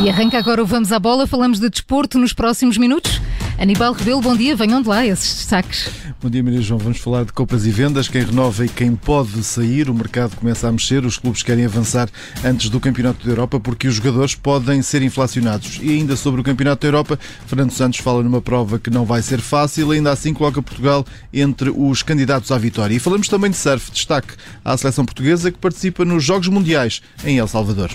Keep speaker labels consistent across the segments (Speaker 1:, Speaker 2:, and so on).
Speaker 1: E arranca agora o Vamos à Bola. Falamos de desporto nos próximos minutos. Aníbal Rebelo, bom dia. Venham de lá esses destaques.
Speaker 2: Bom dia, Maria João. Vamos falar de compras e vendas, quem renova e quem pode sair. O mercado começa a mexer, os clubes querem avançar antes do Campeonato da Europa porque os jogadores podem ser inflacionados. E ainda sobre o Campeonato da Europa, Fernando Santos fala numa prova que não vai ser fácil, ainda assim coloca Portugal entre os candidatos à vitória. E falamos também de surf, destaque à seleção portuguesa que participa nos Jogos Mundiais em El Salvador.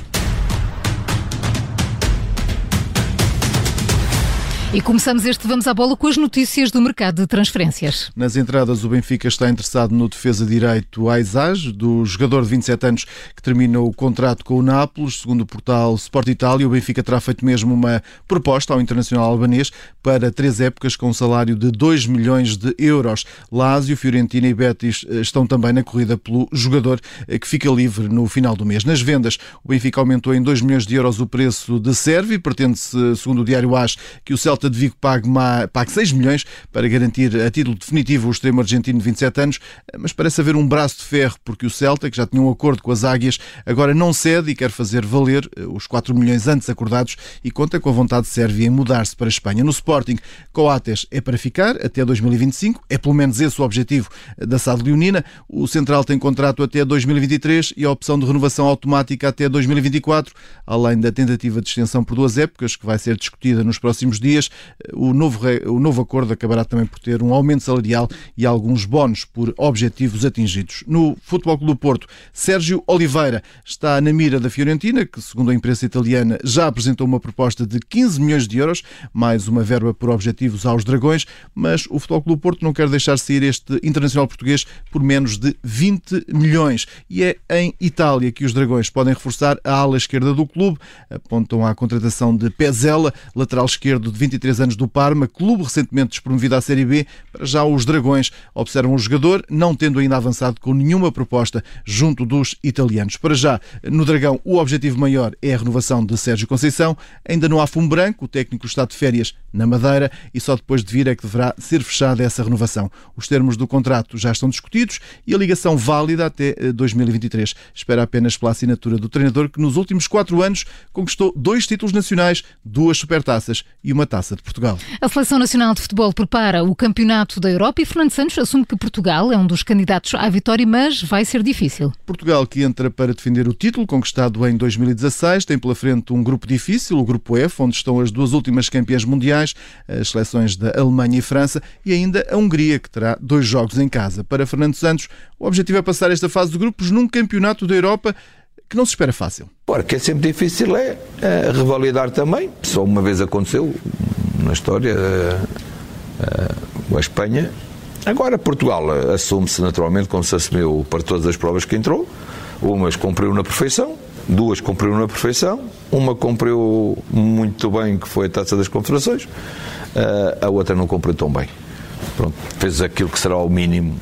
Speaker 1: E começamos este Vamos à Bola com as notícias do mercado de transferências.
Speaker 2: Nas entradas, o Benfica está interessado no defesa direito Aizage, do jogador de 27 anos que termina o contrato com o Nápoles. Segundo o portal Sport Itália, o Benfica terá feito mesmo uma proposta ao internacional albanês para três épocas com um salário de 2 milhões de euros. Lazio, Fiorentina e Betis eh, estão também na corrida pelo jogador eh, que fica livre no final do mês. Nas vendas, o Benfica aumentou em 2 milhões de euros o preço de Sérvio. Pretende-se, segundo o Diário AS, que o Celta Celta de Vigo pague, pague 6 milhões para garantir a título definitivo o extremo argentino de 27 anos, mas parece haver um braço de ferro porque o Celta, que já tinha um acordo com as Águias, agora não cede e quer fazer valer eh, os 4 milhões antes acordados e conta com a vontade de Sérvia em mudar-se para a Espanha. No Sporting, Coates é para ficar até 2025, é pelo menos esse o objetivo eh, da SAD Leonina. O Central tem contrato até 2023 e a opção de renovação automática até 2024, além da tentativa de extensão por duas épocas, que vai ser discutida nos próximos dias o novo, o novo acordo acabará também por ter um aumento salarial e alguns bónus por objetivos atingidos. No Futebol Clube do Porto, Sérgio Oliveira está na mira da Fiorentina, que, segundo a imprensa italiana, já apresentou uma proposta de 15 milhões de euros, mais uma verba por objetivos aos Dragões, mas o Futebol Clube do Porto não quer deixar sair este internacional português por menos de 20 milhões. E é em Itália que os Dragões podem reforçar a ala esquerda do clube, apontam à contratação de Pezela, lateral esquerdo de 23 23 anos do Parma, clube recentemente despromovido à Série B. Para já os Dragões observam o jogador, não tendo ainda avançado com nenhuma proposta junto dos italianos. Para já, no Dragão, o objetivo maior é a renovação de Sérgio Conceição. Ainda não há fumo branco, o técnico está de férias na Madeira e só depois de vir é que deverá ser fechada essa renovação. Os termos do contrato já estão discutidos e a ligação válida até 2023. Eh, Espera apenas pela assinatura do treinador que nos últimos quatro anos conquistou dois títulos nacionais, duas supertaças e uma taça de Portugal.
Speaker 1: A Seleção Nacional de Futebol prepara o Campeonato da Europa e Fernando Santos assume que Portugal é um dos candidatos à vitória, mas vai ser difícil.
Speaker 2: Portugal, que entra para defender o título conquistado em 2016, tem pela frente um grupo difícil, o Grupo F, onde estão as duas últimas campeãs mundiais, as seleções da Alemanha e França, e ainda a Hungria, que terá dois jogos em casa. Para Fernando Santos, o objetivo é passar esta fase de grupos num Campeonato da Europa que não se espera fácil.
Speaker 3: Ora, que é sempre difícil é, é revalidar também. Só uma vez aconteceu, na história, a, a Espanha. Agora, Portugal assume-se naturalmente como se assumiu para todas as provas que entrou. Umas cumpriu na perfeição, duas cumpriu na perfeição, uma cumpriu muito bem, que foi a Taça das Confederações, a outra não cumpriu tão bem. Pronto, fez aquilo que será o mínimo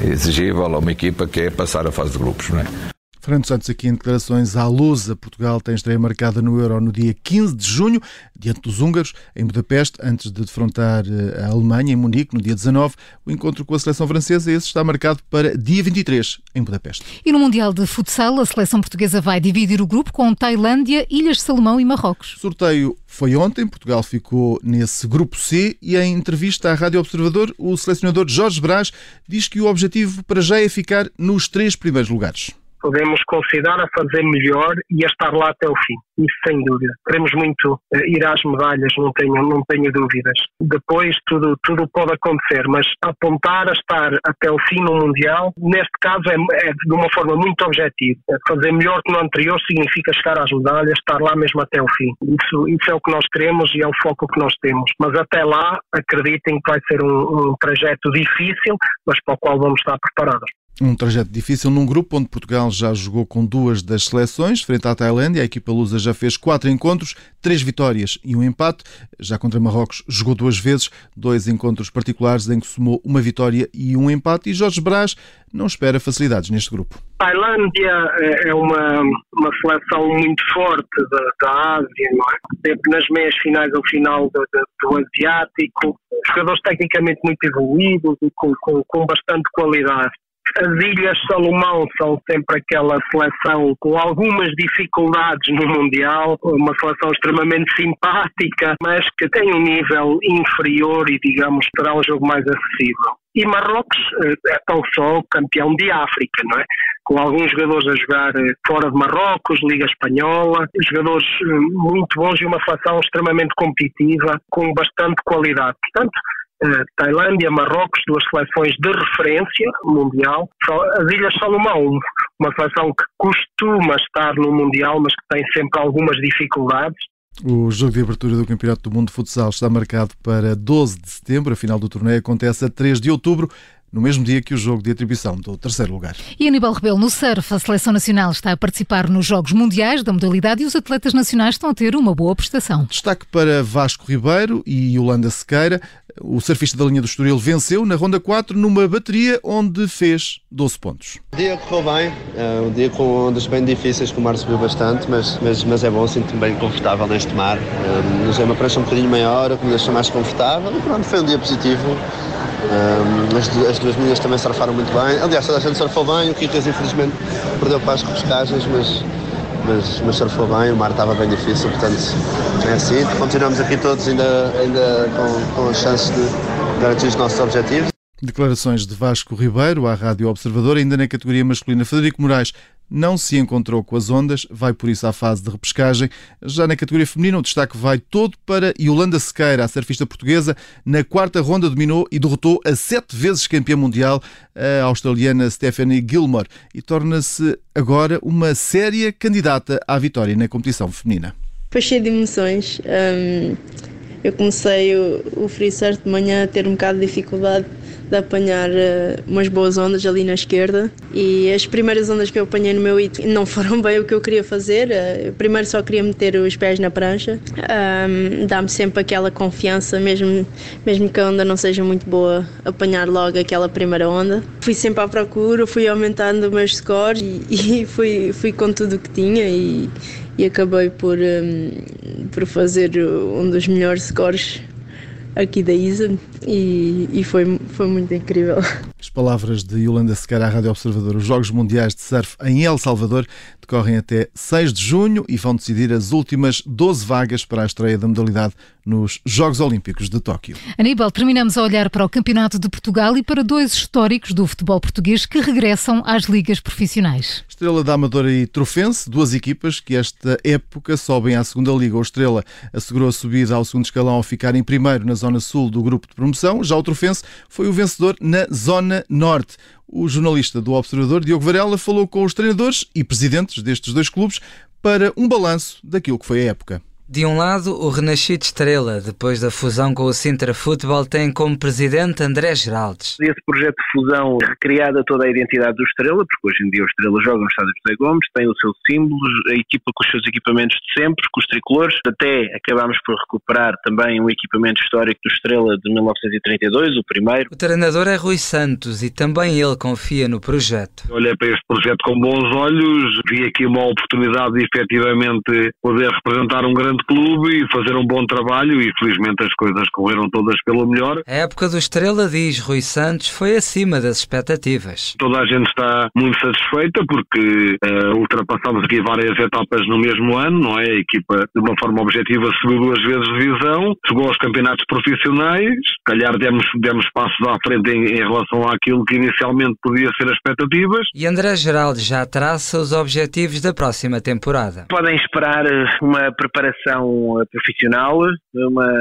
Speaker 3: exigível a uma equipa que é passar a fase de grupos, não é?
Speaker 2: Fernando Santos aqui em declarações à Lusa. Portugal tem estreia marcada no Euro no dia 15 de junho, diante dos húngaros, em Budapeste, antes de defrontar eh, a Alemanha, em Munique, no dia 19. O encontro com a seleção francesa, esse está marcado para dia 23, em Budapeste.
Speaker 1: E no Mundial de Futsal, a seleção portuguesa vai dividir o grupo com Tailândia, Ilhas de Salomão e Marrocos.
Speaker 2: O sorteio foi ontem, Portugal ficou nesse grupo C e em entrevista à Rádio Observador, o selecionador Jorge Brás diz que o objetivo para já é ficar nos três primeiros lugares
Speaker 4: podemos considerar a fazer melhor e a estar lá até o fim. Isso sem dúvida. Queremos muito uh, ir às medalhas, não tenho, não tenho dúvidas. Depois tudo, tudo pode acontecer, mas apontar a estar até o fim no Mundial, neste caso é, é de uma forma muito objetiva. É fazer melhor que no anterior significa chegar às medalhas, estar lá mesmo até o fim. Isso, isso é o que nós queremos e é o foco que nós temos. Mas até lá, acreditem que vai ser um, um trajeto difícil, mas para o qual vamos estar preparados.
Speaker 2: Um trajeto difícil num grupo onde Portugal já jogou com duas das seleções, frente à Tailândia. A equipa lusa já fez quatro encontros, três vitórias e um empate. Já contra Marrocos jogou duas vezes, dois encontros particulares em que somou uma vitória e um empate. E Jorge Brás não espera facilidades neste grupo.
Speaker 4: Tailândia é, é uma, uma seleção muito forte da, da Ásia, não é? Sempre nas meias finais ao final do, do Asiático. Jogadores tecnicamente muito evoluídos e com, com, com bastante qualidade As Ilhas Salomão são sempre aquela seleção com algumas dificuldades no Mundial, uma seleção extremamente simpática, mas que tem um nível inferior e, digamos, terá um jogo mais acessível. E Marrocos eh, é tão só campeão de África, não é? Com alguns jogadores a jogar eh, fora de Marrocos, Liga Espanhola, jogadores eh, muito bons e uma seleção extremamente competitiva, com bastante qualidade. Portanto, Tailândia, Marrocos, duas seleções de referência mundial. As Ilhas Salomão, uma seleção que costuma estar no Mundial, mas que tem sempre algumas dificuldades.
Speaker 2: O jogo de abertura do Campeonato do Mundo de Futsal está marcado para 12 de setembro. A final do torneio acontece a 3 de outubro no mesmo dia que o jogo de atribuição do terceiro lugar.
Speaker 1: E Aníbal Rebelo, no surf, a seleção nacional está a participar nos Jogos Mundiais da modalidade e os atletas nacionais estão a ter uma boa prestação.
Speaker 2: Destaque para Vasco Ribeiro e Yolanda Sequeira. O surfista da linha do Estoril venceu na ronda 4 numa bateria onde fez 12 pontos.
Speaker 5: O dia correu bem, é um dia com ondas bem difíceis, que o mar subiu bastante, mas, mas, mas é bom, sinto-me bem confortável neste mar. Um, é uma prancha um bocadinho maior, que me deixa mais confortável e pronto, foi um dia positivo. As, as, duas meninas também surfaram muito bem. Aliás, toda a gente surfou bem, o Kikas infelizmente perdeu para as repescagens, mas mas, mas surfou bem, o mar estava bem difícil, portanto é assim. Continuamos aqui todos ainda, ainda com, com as chances de garantir os nossos objetivos.
Speaker 2: Declarações de Vasco Ribeiro à Rádio Observador, ainda na categoria masculina. Frederico Moraes não se encontrou com as ondas, vai por isso à fase de repescagem. Já na categoria feminina, o destaque vai todo para Yolanda Sequeira, a surfista portuguesa. Na quarta ronda dominou e derrotou a sete vezes campeã mundial, a australiana Stephanie Gilmore, e torna-se agora uma séria candidata à vitória na competição feminina.
Speaker 6: Foi cheio de emoções. Um, eu comecei o, o free surf de manhã a ter um bocado de dificuldade de apanhar uh, umas boas ondas ali na esquerda e as primeiras ondas que eu apanhei no meu hit não foram bem o que eu queria fazer. Uh, primeiro só queria meter os pés na prancha. Um, Dá-me sempre aquela confiança, mesmo, mesmo que a onda não seja muito boa, apanhar logo aquela primeira onda. Fui sempre à procura, fui aumentando meus scores e, e fui, fui com tudo o que tinha e, e acabei por, um, por fazer um dos melhores scores aqui da ISA e, e foi, foi muito incrível.
Speaker 2: As palavras de Yolanda Sequeira à Rádio Observador. Os Jogos Mundiais de Surf em El Salvador decorrem até 6 de junho e vão decidir as últimas 12 vagas para a estreia da modalidade nos Jogos Olímpicos de Tóquio.
Speaker 1: Aníbal, terminamos a olhar para o Campeonato de Portugal e para dois históricos do futebol português que regressam às ligas profissionais.
Speaker 2: Estrela da Amadora e Trofense, duas equipas que esta época sobem à segunda liga. O Estrela assegurou a subida ao segundo escalão ao ficar em primeiro na zona sul do grupo de promoção. Já o Trofense foi o vencedor na zona norte. O jornalista do Observador, Diogo Varela, falou com os treinadores e presidentes destes dois clubes para um balanço daquilo que foi a época.
Speaker 7: De um lado, o renascido Estrela, depois da fusão com o Sintra Futebol, tem como presidente André Geraldes.
Speaker 8: Esse projeto de fusão recriada toda a identidade do Estrela, porque hoje em dia o Estrela joga no estádio José Gomes, tem o seu símbolo, a equipa com os seus equipamentos de sempre, com os tricolores. Até acabámos por recuperar também um equipamento histórico do Estrela de 1932, o primeiro.
Speaker 7: O treinador é Rui Santos e também ele confia no projeto.
Speaker 9: Olhei para este projeto com bons olhos, vi aqui uma oportunidade de efetivamente poder representar um grande grande clube e fazer um bom trabalho e felizmente as coisas correram todas pelo melhor.
Speaker 7: A época do Estrela, diz Rui Santos, foi acima das expectativas.
Speaker 9: Toda a gente está muito satisfeita porque uh, ultrapassamos aqui várias etapas no mesmo ano, não é? A equipa, de uma forma objetiva, subiu duas vezes de divisão, chegou aos campeonatos profissionais, calhar demos, demos passos à frente em, em relação àquilo que inicialmente podia ser as expectativas.
Speaker 7: E André Geraldo já traça os objetivos da próxima temporada.
Speaker 8: Podem esperar eh, uma preparação formação profissional, uma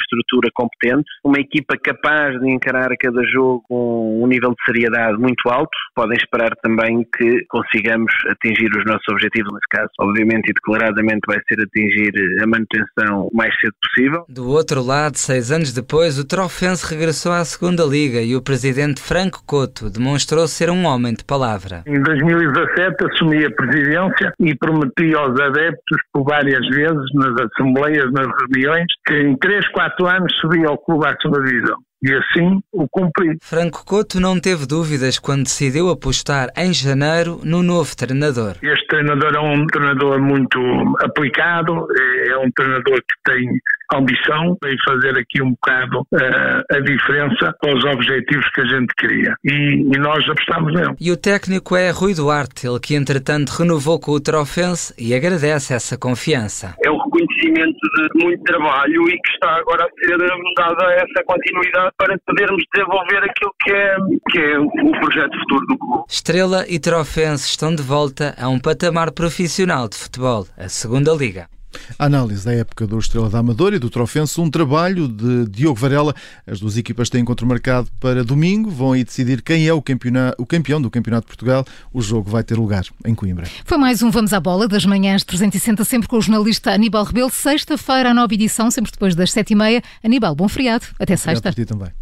Speaker 8: estrutura competente, uma equipa capaz de encarar cada jogo com um nível de seriedade muito alto. Podem esperar também que consigamos atingir os nossos objetivos, nesse caso, obviamente e declaradamente vai ser atingir a manutenção o mais cedo possível.
Speaker 7: Do outro lado, seis anos depois, o Trofense regressou à segunda Liga e o presidente Franco Couto demonstrou ser um homem de palavra.
Speaker 10: Em 2017 assumi a presidência e prometi aos adeptos por várias vezes nas assembleias, nas reuniões, que em 3, 4 anos subia ao clube à segunda divisão e assim o cumpri.
Speaker 7: Franco Couto não teve dúvidas quando decidiu apostar em janeiro no novo treinador.
Speaker 10: Este treinador é um treinador muito aplicado, é, é um treinador que tem ambição em fazer aqui um bocado uh, a diferença com os objetivos que a gente queria. E, e, nós apostamos nele.
Speaker 7: E o técnico é Rui Duarte, ele que entretanto renovou com o Trofense e agradece essa confiança.
Speaker 11: É o reconhecimento de muito trabalho e que está agora a ser dada essa continuidade para podermos desenvolver aquilo que é, que é o projeto futuro do clube.
Speaker 7: Estrela e Trofense estão de volta a um patamar profissional de futebol, a segunda liga.
Speaker 2: A análise da época do Estrela da Amadora e do Trofense, um trabalho de Diogo Varela. As duas equipas têm encontro marcado para domingo, vão aí decidir quem é o, o campeão do Campeonato de Portugal. O jogo vai ter lugar em Coimbra.
Speaker 1: Foi mais um Vamos à Bola das manhãs 360, sempre com o jornalista Aníbal Rebelo. Sexta-feira, a nova edição, sempre depois das sete e meia. Aníbal, bom feriado. Até sexta.
Speaker 2: Obrigado por ti também.